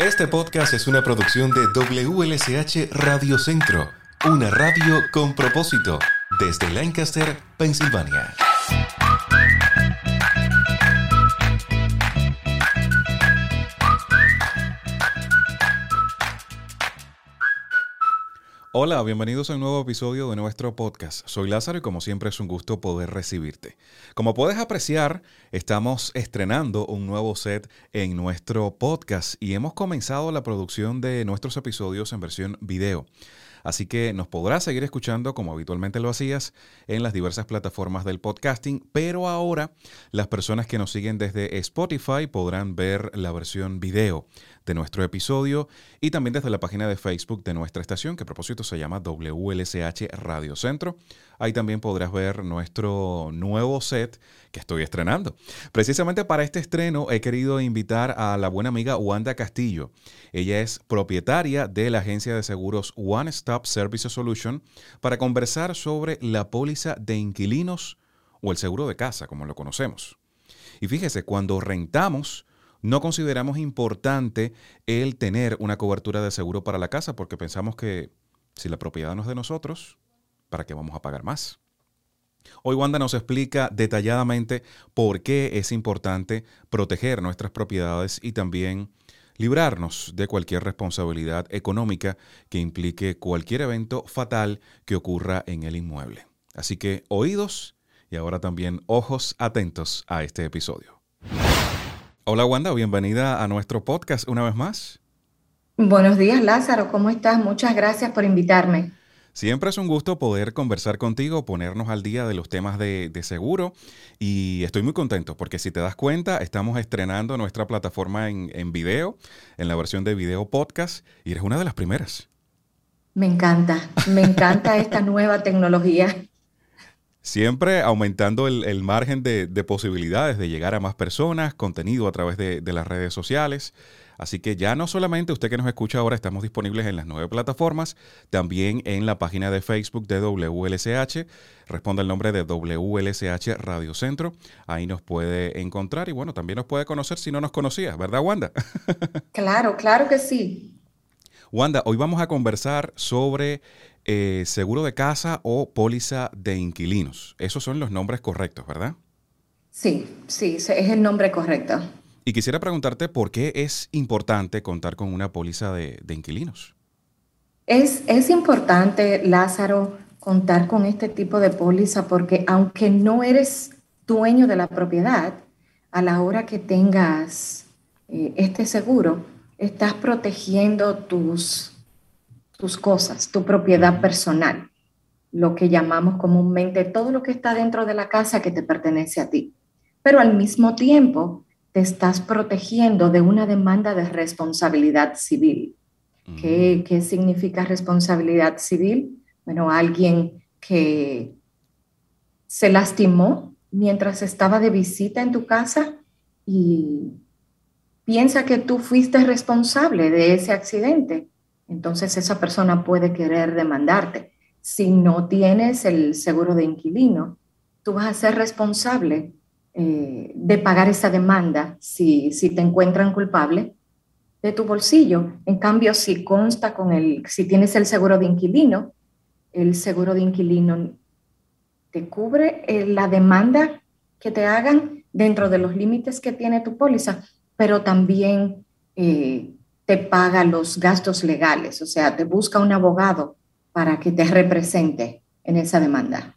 Este podcast es una producción de WLSH Radio Centro, una radio con propósito, desde Lancaster, Pensilvania. Hola, bienvenidos a un nuevo episodio de nuestro podcast. Soy Lázaro y como siempre es un gusto poder recibirte. Como puedes apreciar, estamos estrenando un nuevo set en nuestro podcast y hemos comenzado la producción de nuestros episodios en versión video. Así que nos podrás seguir escuchando como habitualmente lo hacías en las diversas plataformas del podcasting, pero ahora las personas que nos siguen desde Spotify podrán ver la versión video de nuestro episodio y también desde la página de Facebook de nuestra estación, que a propósito se llama WLSH Radio Centro. Ahí también podrás ver nuestro nuevo set que estoy estrenando. Precisamente para este estreno he querido invitar a la buena amiga Wanda Castillo. Ella es propietaria de la agencia de seguros One Stop Service Solution para conversar sobre la póliza de inquilinos o el seguro de casa, como lo conocemos. Y fíjese, cuando rentamos, no consideramos importante el tener una cobertura de seguro para la casa porque pensamos que si la propiedad no es de nosotros, ¿para qué vamos a pagar más? Hoy Wanda nos explica detalladamente por qué es importante proteger nuestras propiedades y también librarnos de cualquier responsabilidad económica que implique cualquier evento fatal que ocurra en el inmueble. Así que oídos y ahora también ojos atentos a este episodio. Hola Wanda, bienvenida a nuestro podcast una vez más. Buenos días Lázaro, ¿cómo estás? Muchas gracias por invitarme. Siempre es un gusto poder conversar contigo, ponernos al día de los temas de, seguro y estoy muy contento porque si te das cuenta estamos estrenando nuestra plataforma en, en video, en la versión de video podcast y eres una de las primeras. Me encanta, me encanta esta nueva tecnología siempre aumentando el, margen de, posibilidades de llegar a más personas, contenido a través de, las redes sociales. Así que ya no solamente usted que nos escucha ahora, estamos disponibles en las nueve plataformas, también en la página de Facebook de WLSH. Responde el nombre de WLSH Radio Centro. Ahí nos puede encontrar y bueno, también nos puede conocer si no nos conocía, ¿verdad, Wanda? claro, claro que sí. Wanda, hoy vamos a conversar sobre eh, seguro de casa o póliza de inquilinos. Esos son los nombres correctos, ¿verdad? Sí, sí, es el nombre correcto. Y quisiera preguntarte por qué es importante contar con una póliza de, inquilinos. Es, es importante, Lázaro, contar con este tipo de póliza porque aunque no eres dueño de la propiedad, a la hora que tengas eh, este seguro, estás protegiendo tus tus cosas, tu propiedad personal, lo que llamamos comúnmente todo lo que está dentro de la casa que te pertenece a ti. Pero al mismo tiempo te estás protegiendo de una demanda de responsabilidad civil. ¿Qué, ¿Qué, significa responsabilidad civil? Bueno, alguien que se lastimó mientras estaba de visita en tu casa y piensa que tú fuiste responsable de ese accidente entonces esa persona puede querer demandarte. Si no tienes el seguro de inquilino, tú vas a ser responsable eh, de pagar esa demanda si, si te encuentran culpable de tu bolsillo. En cambio, si consta con el, si tienes el seguro de inquilino, el seguro de inquilino te cubre eh, la demanda que te hagan dentro de los límites que tiene tu póliza, pero también eh, te paga los gastos legales, o sea, te busca un abogado para que te represente en esa demanda.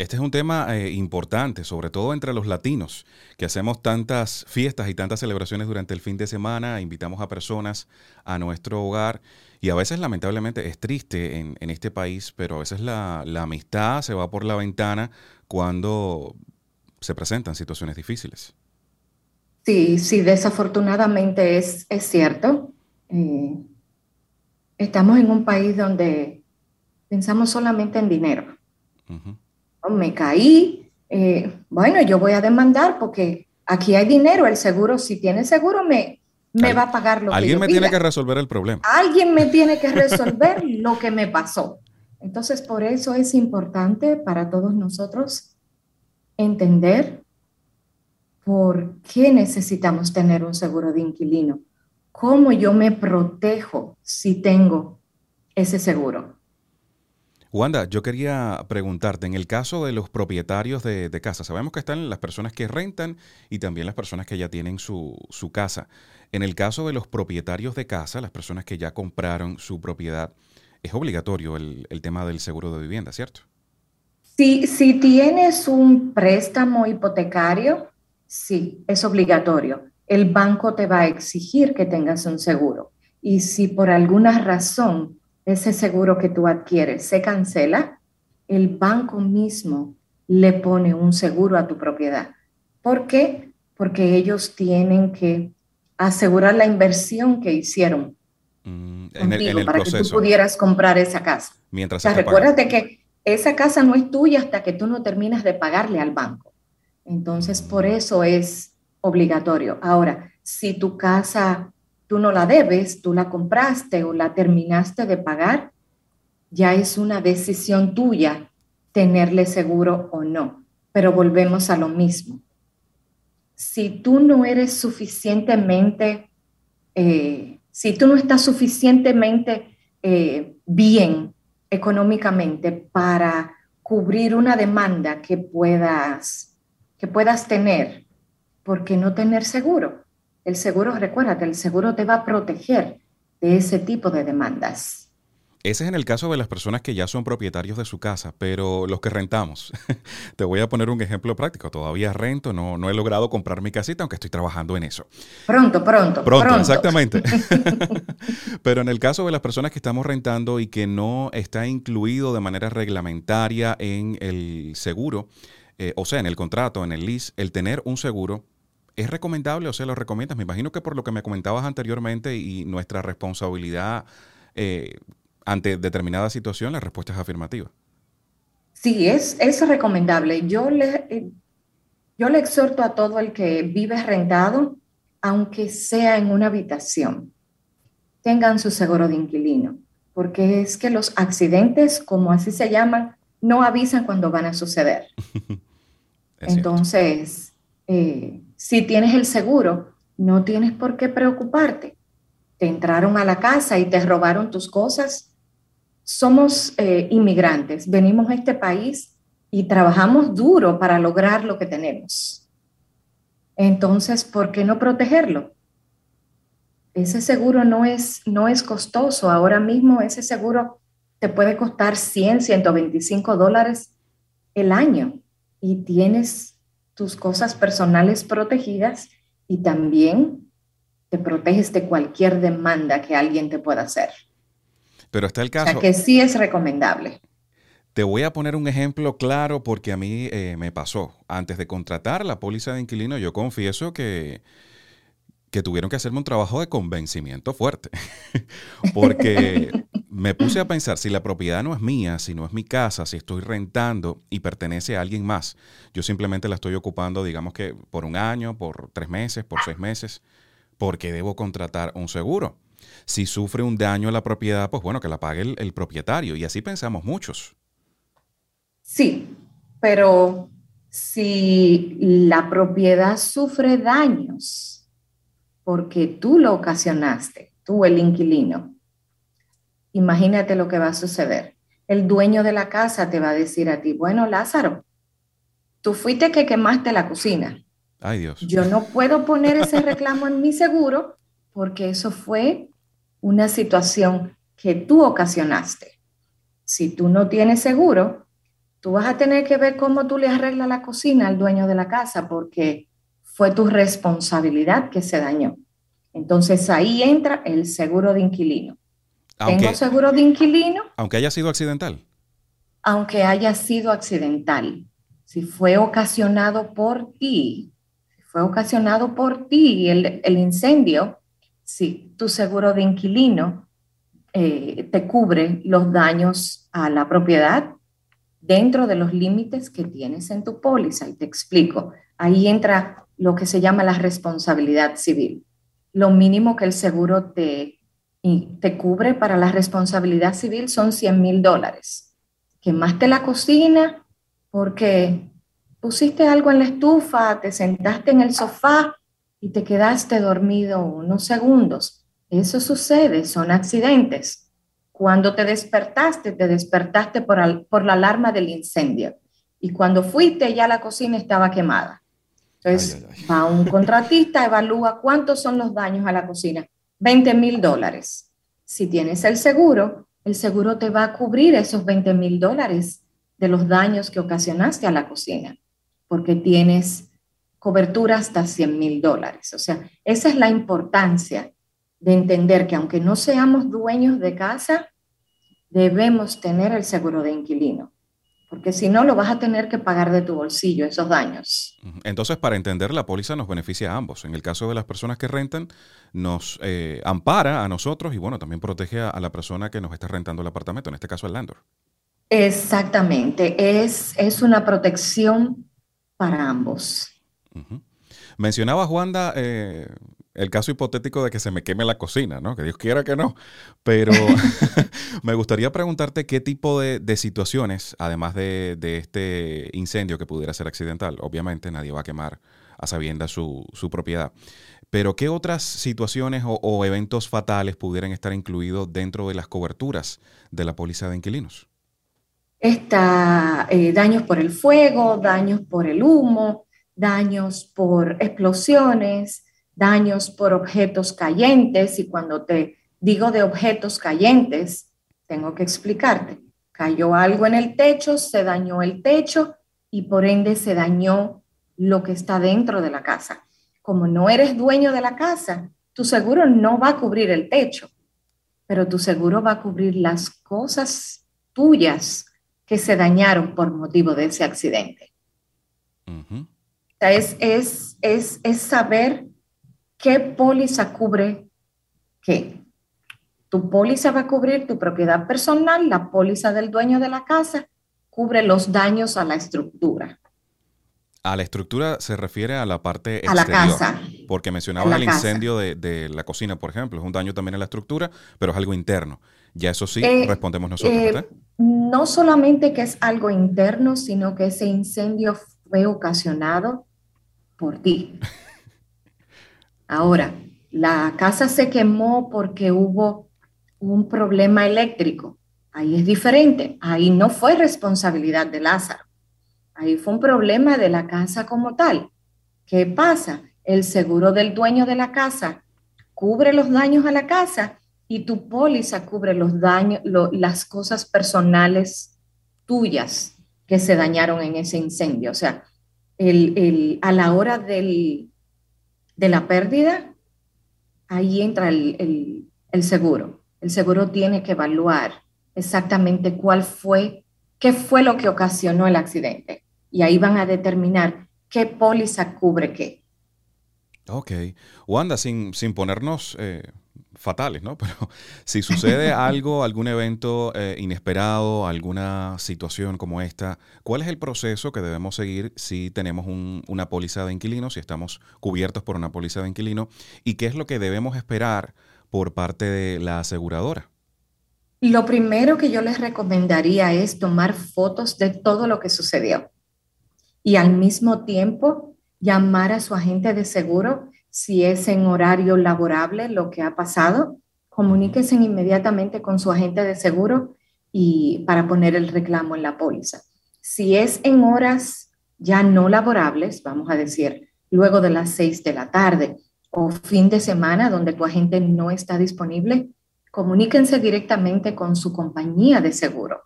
Este es un tema eh, importante, sobre todo entre los latinos, que hacemos tantas fiestas y tantas celebraciones durante el fin de semana, invitamos a personas a nuestro hogar y a veces lamentablemente es triste en, este país, pero a veces la, amistad se va por la ventana cuando se presentan situaciones difíciles. Sí, sí, desafortunadamente es, es cierto. Eh, estamos en un país donde pensamos solamente en dinero. Oh, me caí, eh, bueno, yo voy a demandar porque aquí hay dinero, el seguro, si tiene seguro, me, me va a pagar lo que Alguien me tiene que resolver el problema. Alguien me tiene que resolver lo que me pasó. Entonces, por eso es importante para todos nosotros entender por qué necesitamos tener un seguro de inquilino ¿cómo yo me protejo si tengo ese seguro? Wanda, yo quería preguntarte, en el caso de los propietarios de, casa, sabemos que están las personas que rentan y también las personas que ya tienen su, casa. En el caso de los propietarios de casa, las personas que ya compraron su propiedad, es obligatorio el, tema del seguro de vivienda, ¿cierto? Si, si tienes un préstamo hipotecario, sí, es obligatorio. El banco te va a exigir que tengas un seguro. Y si por alguna razón ese seguro que tú adquieres se cancela, el banco mismo le pone un seguro a tu propiedad. ¿Por qué? Porque ellos tienen que asegurar la inversión que hicieron mm, en el, para que tú pudieras comprar esa casa. Mientras o recuérdate que esa casa no es tuya hasta que tú no terminas de pagarle al banco. Entonces, por eso es obligatorio. Ahora, si tu casa tú no la debes, tú la compraste o la terminaste de pagar, ya es una decisión tuya tenerle seguro o no. Pero volvemos a lo mismo. Si tú no eres suficientemente, eh, si tú no estás suficientemente eh, bien económicamente para cubrir una demanda que puedas, que puedas tener, ¿por qué no tener seguro? El seguro, recuérdate, el seguro te va a proteger de ese tipo de demandas. Ese es en el caso de las personas que ya son propietarios de su casa, pero los que rentamos. Te voy a poner un ejemplo práctico. Todavía rento, no, no he logrado comprar mi casita, aunque estoy trabajando en eso. Pronto, pronto. Pronto, exactamente. pero en el caso de las personas que estamos rentando y que no está incluido de manera reglamentaria en el seguro, eh, o sea, en el contrato, en el lease, el tener un seguro ¿Es recomendable o se lo recomiendas? Me imagino que por lo que me comentabas anteriormente y nuestra responsabilidad eh, ante determinada situación, la respuesta es afirmativa. Sí, es, es recomendable. Yo le, eh, yo le exhorto a todo el que vive rentado, aunque sea en una habitación, tengan su seguro de inquilino, porque es que los accidentes, como así se llaman, no avisan cuando van a suceder. Entonces, eh, si tienes el seguro, no tienes por qué preocuparte. Te entraron a la casa y te robaron tus cosas. Somos eh, inmigrantes, venimos a este país y trabajamos duro para lograr lo que tenemos. Entonces, ¿por qué no protegerlo? Ese seguro no es, no es costoso. Ahora mismo ese seguro te puede costar 100, 125 dólares el año y tienes tus cosas personales protegidas y también te proteges de cualquier demanda que alguien te pueda hacer. Pero está el caso. O sea que sí es recomendable. Te voy a poner un ejemplo claro porque a mí eh, me pasó. Antes de contratar la póliza de inquilino, yo confieso que que tuvieron que hacerme un trabajo de convencimiento fuerte. Porque me puse a pensar, si la propiedad no es mía, si no es mi casa, si estoy rentando y pertenece a alguien más, yo simplemente la estoy ocupando, digamos que por un año, por tres meses, por seis meses, porque debo contratar un seguro. Si sufre un daño a la propiedad, pues bueno, que la pague el, el propietario. Y así pensamos muchos. Sí, pero si la propiedad sufre daños, porque tú lo ocasionaste, tú el inquilino. Imagínate lo que va a suceder. El dueño de la casa te va a decir a ti, bueno, Lázaro, tú fuiste que quemaste la cocina. Ay Dios. Yo no puedo poner ese reclamo en mi seguro porque eso fue una situación que tú ocasionaste. Si tú no tienes seguro, tú vas a tener que ver cómo tú le arreglas la cocina al dueño de la casa porque fue tu responsabilidad que se dañó. Entonces ahí entra el seguro de inquilino. ¿Tengo seguro de inquilino? Aunque haya sido accidental. Aunque haya sido accidental. Si fue ocasionado por ti, si fue ocasionado por ti el, el incendio, si tu seguro de inquilino eh, te cubre los daños a la propiedad dentro de los límites que tienes en tu póliza. Y te explico. Ahí entra lo que se llama la responsabilidad civil. Lo mínimo que el seguro te, te cubre para la responsabilidad civil son 100 mil dólares. Quemaste la cocina porque pusiste algo en la estufa, te sentaste en el sofá y te quedaste dormido unos segundos. Eso sucede, son accidentes. Cuando te despertaste, te despertaste por, por la alarma del incendio. Y cuando fuiste, ya la cocina estaba quemada. Entonces, va un contratista, evalúa cuántos son los daños a la cocina. 20 mil dólares. Si tienes el seguro, el seguro te va a cubrir esos 20 mil dólares de los daños que ocasionaste a la cocina, porque tienes cobertura hasta 100 mil dólares. O sea, esa es la importancia de entender que aunque no seamos dueños de casa, debemos tener el seguro de inquilino porque si no lo vas a tener que pagar de tu bolsillo esos daños. Entonces, para entender, la póliza nos beneficia a ambos. En el caso de las personas que rentan, nos eh, ampara a nosotros y bueno, también protege a, la persona que nos está rentando el apartamento, en este caso el landlord. Exactamente, es, es una protección para ambos. Mencionaba Juanda eh, el caso hipotético de que se me queme la cocina, ¿no? Que Dios quiera que no. Pero me gustaría preguntarte qué tipo de, situaciones, además de, este incendio que pudiera ser accidental, obviamente nadie va a quemar a sabienda su, propiedad, pero qué otras situaciones o, eventos fatales pudieran estar incluidos dentro de las coberturas de la póliza de inquilinos. Está eh, daños por el fuego, daños por el humo, daños por explosiones, daños por objetos cayentes y cuando te digo de objetos cayentes, tengo que explicarte. Cayó algo en el techo, se dañó el techo y por ende se dañó lo que está dentro de la casa. Como no eres dueño de la casa, tu seguro no va a cubrir el techo, pero tu seguro va a cubrir las cosas tuyas que se dañaron por motivo de ese accidente. es, es, es, es saber ¿qué póliza cubre qué? Tu póliza va a cubrir tu propiedad personal, la póliza del dueño de la casa cubre los daños a la estructura. A la estructura se refiere a la parte exterior. A la casa. Porque mencionaba el incendio de, la cocina, por ejemplo. Es un daño también a la estructura, pero es algo interno. Ya eso sí, eh, respondemos nosotros, eh, No solamente que es algo interno, sino que ese incendio fue ocasionado por ti. Ahora, la casa se quemó porque hubo un problema eléctrico. Ahí es diferente. Ahí no fue responsabilidad de Lázaro. Ahí fue un problema de la casa como tal. ¿Qué pasa? El seguro del dueño de la casa cubre los daños a la casa y tu póliza cubre los daños, las cosas personales tuyas que se dañaron en ese incendio. O sea, a la hora del, de la pérdida, ahí entra el, seguro. El seguro tiene que evaluar exactamente cuál fue, qué fue lo que ocasionó el accidente. Y ahí van a determinar qué póliza cubre qué. Ok. Wanda, sin, sin ponernos eh, fatales, ¿no? Pero si sucede algo, algún evento eh, inesperado, alguna situación como esta, ¿cuál es el proceso que debemos seguir si tenemos una póliza de inquilino, si estamos cubiertos por una póliza de inquilino? ¿Y qué es lo que debemos esperar por parte de la aseguradora? Lo primero que yo les recomendaría es tomar fotos de todo lo que sucedió y al mismo tiempo llamar a su agente de seguro si es en horario laborable lo que ha pasado, comuníquese inmediatamente con su agente de seguro y para poner el reclamo en la póliza. Si es en horas ya no laborables, vamos a decir, luego de las seis de la tarde o fin de semana donde tu agente no está disponible, comuníquense directamente con su compañía de seguro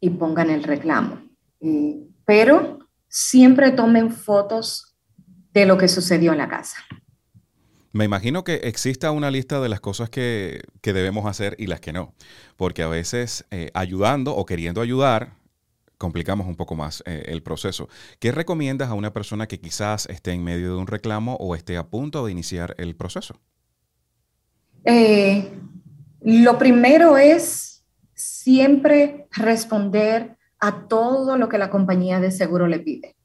y pongan el reclamo. Eh, pero siempre tomen fotos de lo que sucedió en la casa. Me imagino que exista una lista de las cosas que, debemos hacer y las que no, porque a veces eh, ayudando o queriendo ayudar, complicamos un poco más eh, el proceso. ¿Qué recomiendas a una persona que quizás esté en medio de un reclamo o esté a punto de iniciar el proceso? Eh, lo primero es siempre responder a todo lo que la compañía de seguro le pide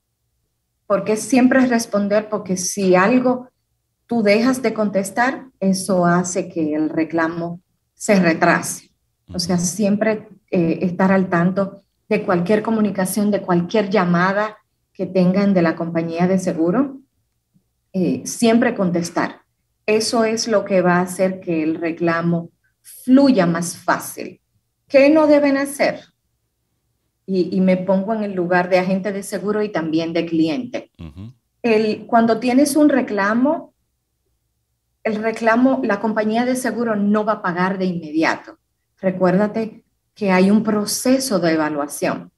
porque siempre responder, porque si algo tú dejas de contestar, eso hace que el reclamo se retrase. O sea, siempre eh, estar al tanto de cualquier comunicación, de cualquier llamada que tengan de la compañía de seguro, eh, siempre contestar. eso es lo que va a hacer que el reclamo fluya más fácil. ¿Qué no deben hacer? Y, me pongo en el lugar de agente de seguro y también de cliente. el, cuando tienes un reclamo, el reclamo, la compañía de seguro no va a pagar de inmediato. Recuérdate que hay un proceso de evaluación.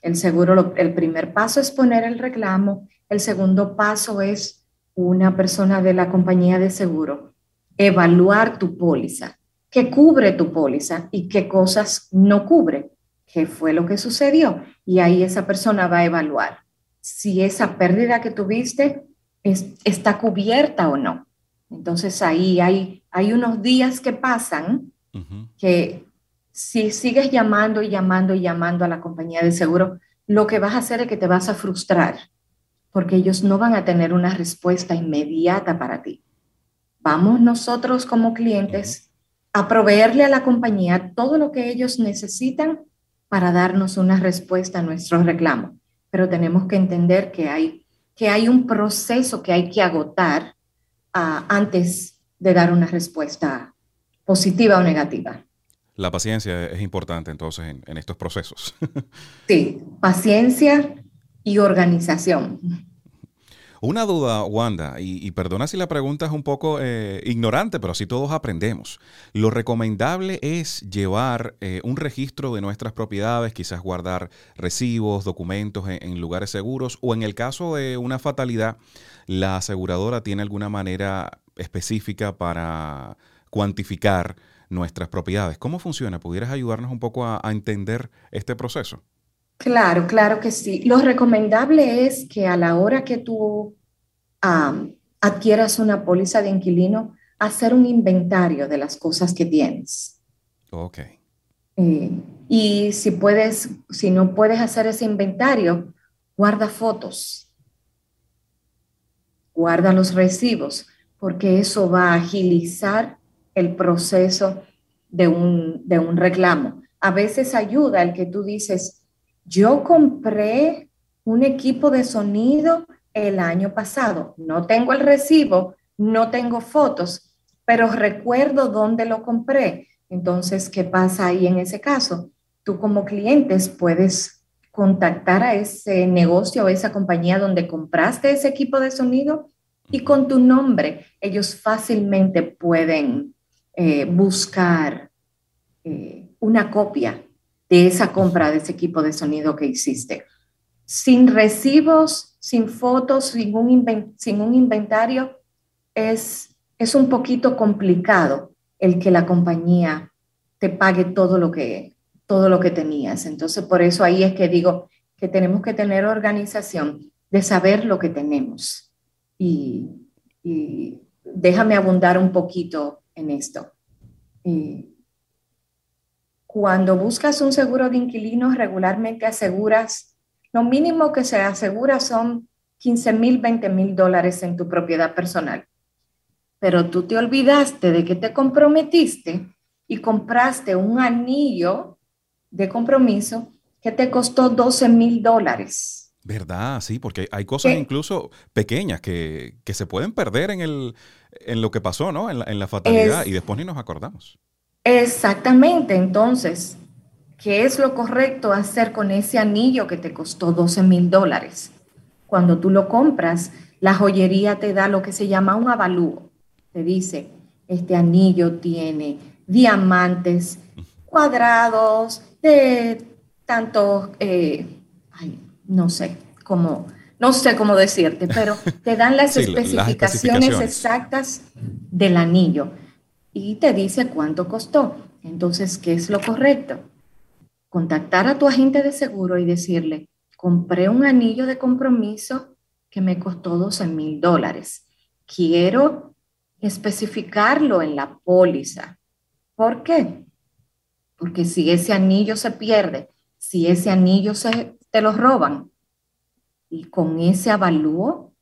El seguro, el primer paso es poner el reclamo, el segundo paso es una persona de la compañía de seguro evaluar tu póliza, qué cubre tu póliza y qué cosas no cubre, qué fue lo que sucedió. Y ahí esa persona va a evaluar si esa pérdida que tuviste está cubierta o no. Entonces ahí hay, hay unos días que pasan que si sigues llamando y llamando y llamando a la compañía de seguro, lo que vas a hacer es que te vas a frustrar porque ellos no van a tener una respuesta inmediata para ti. Vamos nosotros como clientes a proveerle a la compañía todo lo que ellos necesitan para darnos una respuesta a nuestro reclamo. Pero tenemos que entender que hay, que hay un proceso que hay que agotar ah, antes de dar una respuesta positiva o negativa. La paciencia es importante entonces en, estos procesos. sí, paciencia y organización. Una duda, Wanda, y, perdona si la pregunta es un poco eh, ignorante, pero así todos aprendemos. Lo recomendable es llevar eh, un registro de nuestras propiedades, quizás guardar recibos, documentos en, lugares seguros, o en el caso de una fatalidad, la aseguradora tiene alguna manera específica para cuantificar nuestras propiedades. ¿Cómo funciona? ¿Pudieras ayudarnos un poco a, entender este proceso? Claro, claro que sí. Lo recomendable es que a la hora que tú adquieras una póliza de inquilino, hacer un inventario de las cosas que tienes. Ok. Eh, y si puedes, si no puedes hacer ese inventario, guarda fotos, guarda los recibos, porque eso va a agilizar el proceso de un, de un reclamo. A veces ayuda el que tú dices, yo compré un equipo de sonido el año pasado, no tengo el recibo, no tengo fotos, pero recuerdo dónde lo compré. Entonces, ¿qué pasa ahí en ese caso? Tú como clientes puedes contactar a ese negocio o esa compañía donde compraste ese equipo de sonido y con tu nombre ellos fácilmente pueden eh, buscar eh, una copia de esa compra de ese equipo de sonido que hiciste. Sin recibos, sin fotos, sin un, sin un inventario, es, es un poquito complicado el que la compañía te pague todo lo que, todo lo que tenías. Entonces, por eso ahí es que digo que tenemos que tener organización de saber lo que tenemos. Y, y déjame abundar un poquito en esto. Cuando buscas un seguro de inquilinos, regularmente aseguras, lo mínimo que se asegura son 15 mil, 20 mil dólares en tu propiedad personal. Pero tú te olvidaste de que te comprometiste y compraste un anillo de compromiso que te costó 12 mil dólares. ¿Verdad? Sí, porque hay cosas incluso pequeñas que, se pueden perder en, el, en lo que pasó, ¿no? En la, fatalidad y después ni nos acordamos. Exactamente, entonces, ¿qué es lo correcto hacer con ese anillo que te costó 12 mil dólares? Cuando tú lo compras, la joyería te da lo que se llama un avalúo. Te dice, este anillo tiene diamantes cuadrados de tantos... Eh, no sé cómo, no sé cómo decirte, pero te dan las, especificaciones, exactas del anillo y te dice cuánto costó. Entonces, ¿qué es lo correcto? Contactar a tu agente de seguro y decirle, compré un anillo de compromiso que me costó 12 mil dólares. Quiero especificarlo en la póliza. ¿Por qué? Porque si ese anillo se pierde, si ese anillo se, te lo roban. Y con ese avalúo,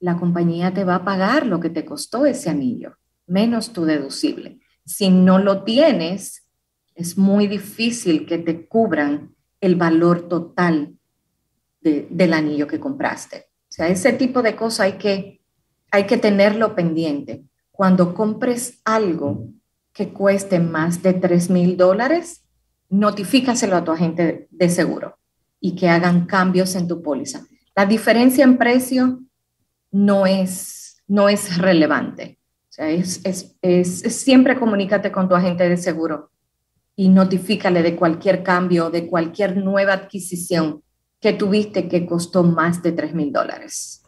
la compañía te va a pagar lo que te costó ese anillo, menos tu deducible. Si no lo tienes, es muy difícil que te cubran el valor total del anillo que compraste. O sea, ese tipo de cosas hay que, hay que tenerlo pendiente. cuando compres algo que cueste más de 3 mil dólares, notifícaselo a tu agente de seguro y que hagan cambios en tu póliza. La diferencia en precio no es, no es relevante. Es, siempre comunícate con tu agente de seguro y notifícale de cualquier cambio, de cualquier nueva adquisición que tuviste que costó más de 3 mil dólares.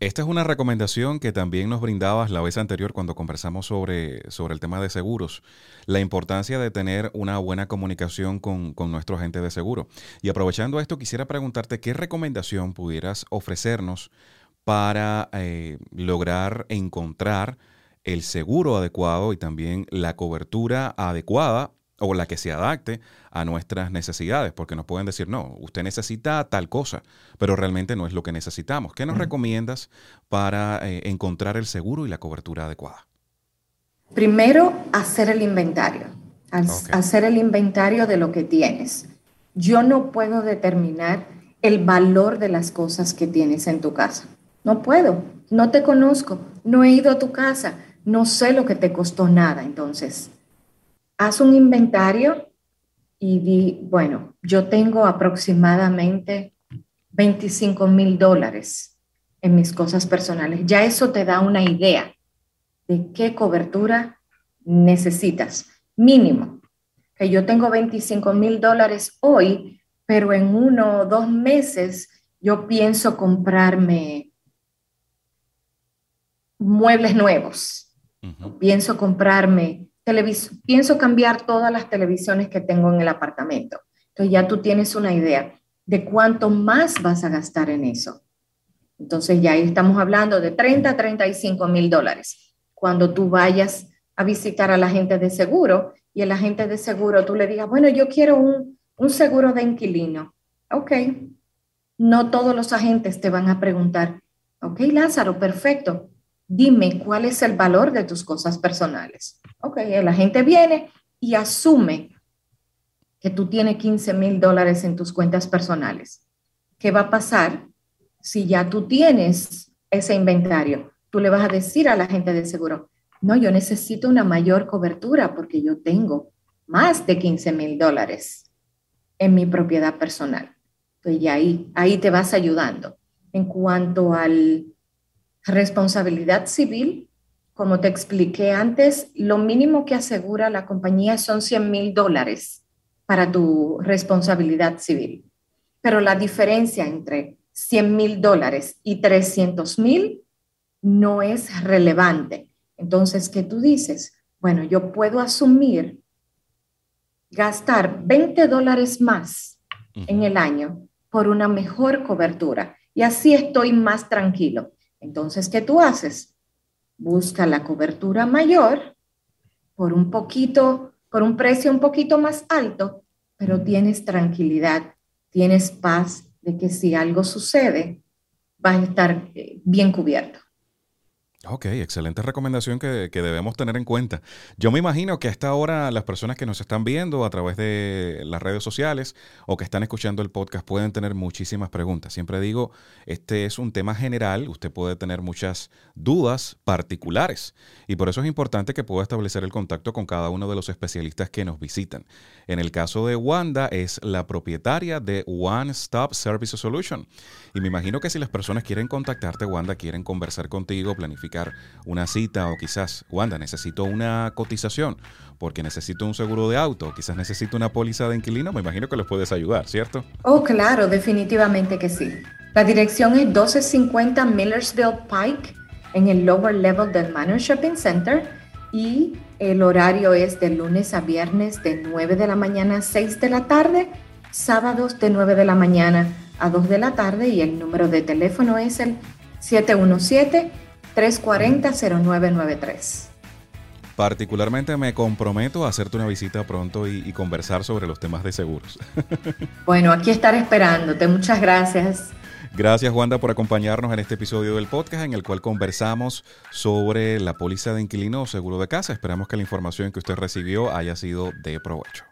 Esta es una recomendación que también nos brindabas la vez anterior cuando conversamos sobre, sobre el tema de seguros, la importancia de tener una buena comunicación con, nuestro agente de seguro. Y aprovechando esto, quisiera preguntarte qué recomendación pudieras ofrecernos para eh, lograr encontrar el seguro adecuado y también la cobertura adecuada o la que se adapte a nuestras necesidades, porque nos pueden decir, no, usted necesita tal cosa, pero realmente no es lo que necesitamos. ¿Qué nos recomiendas para eh, encontrar el seguro y la cobertura adecuada? Primero, hacer el inventario, hacer el inventario de lo que tienes. Yo no puedo determinar el valor de las cosas que tienes en tu casa. No puedo, no te conozco, no he ido a tu casa, no sé lo que te costó nada. Entonces, haz un inventario y di, bueno, yo tengo aproximadamente 25 mil dólares en mis cosas personales. Ya eso te da una idea de qué cobertura necesitas, mínimo. Que yo tengo 25 mil dólares hoy, pero en uno o dos meses yo pienso comprarme muebles nuevos. Pienso comprarme pienso cambiar todas las televisiones que tengo en el apartamento. Entonces ya tú tienes una idea de cuánto más vas a gastar en eso. Entonces ya ahí estamos hablando de 30 a 35 mil dólares. Cuando tú vayas a visitar a la gente de seguro y el agente de seguro tú le digas, bueno, yo quiero un, un seguro de inquilino. Ok. No todos los agentes te van a preguntar, ok, Lázaro, perfecto dime cuál es el valor de tus cosas personales. Ok, la gente viene y asume que tú tienes 15 mil dólares en tus cuentas personales. ¿Qué va a pasar si ya tú tienes ese inventario? Tú le vas a decir a la gente de seguro, no, yo necesito una mayor cobertura porque yo tengo más de 15 mil dólares en mi propiedad personal. Entonces, ahí, ahí te vas ayudando. En cuanto al Responsabilidad civil, como te expliqué antes, lo mínimo que asegura la compañía son 100 mil dólares para tu responsabilidad civil. Pero la diferencia entre 100 mil dólares y 300 mil no es relevante. Entonces, ¿qué tú dices? Bueno, yo puedo asumir gastar 20 dólares más en el año por una mejor cobertura y así estoy más tranquilo. Entonces, ¿qué tú haces? Busca la cobertura mayor por un poquito, por un precio un poquito más alto, pero tienes tranquilidad, tienes paz de que si algo sucede, vas a estar eh, bien cubierto. Ok, excelente recomendación que, debemos tener en cuenta. Yo me imagino que a esta hora las personas que nos están viendo a través de las redes sociales o que están escuchando el podcast pueden tener muchísimas preguntas. Siempre digo, este es un tema general, usted puede tener muchas dudas particulares y por eso es importante que pueda establecer el contacto con cada uno de los especialistas que nos visitan. En el caso de Wanda es la propietaria de One Stop Service Solution y me imagino que si las personas quieren contactarte, Wanda, quieren conversar contigo, planificar una cita o quizás, Wanda, necesito una cotización porque necesito un seguro de auto, quizás necesito una póliza de inquilino, me imagino que les puedes ayudar, ¿cierto? Oh, claro, definitivamente que sí. La dirección es 1250 Millersville Pike en el lower level del Manor Shopping Center y el horario es de lunes a viernes de 9 de la mañana a 6 de la tarde, sábados de 9 de la mañana a 2 de la tarde y el número de teléfono es el 717 340-0993. Particularmente me comprometo a hacerte una visita pronto y, conversar sobre los temas de seguros. bueno, aquí estaré esperándote. Muchas gracias. Gracias, Wanda, por acompañarnos en este episodio del podcast en el cual conversamos sobre la póliza de inquilino o seguro de casa. Esperamos que la información que usted recibió haya sido de provecho.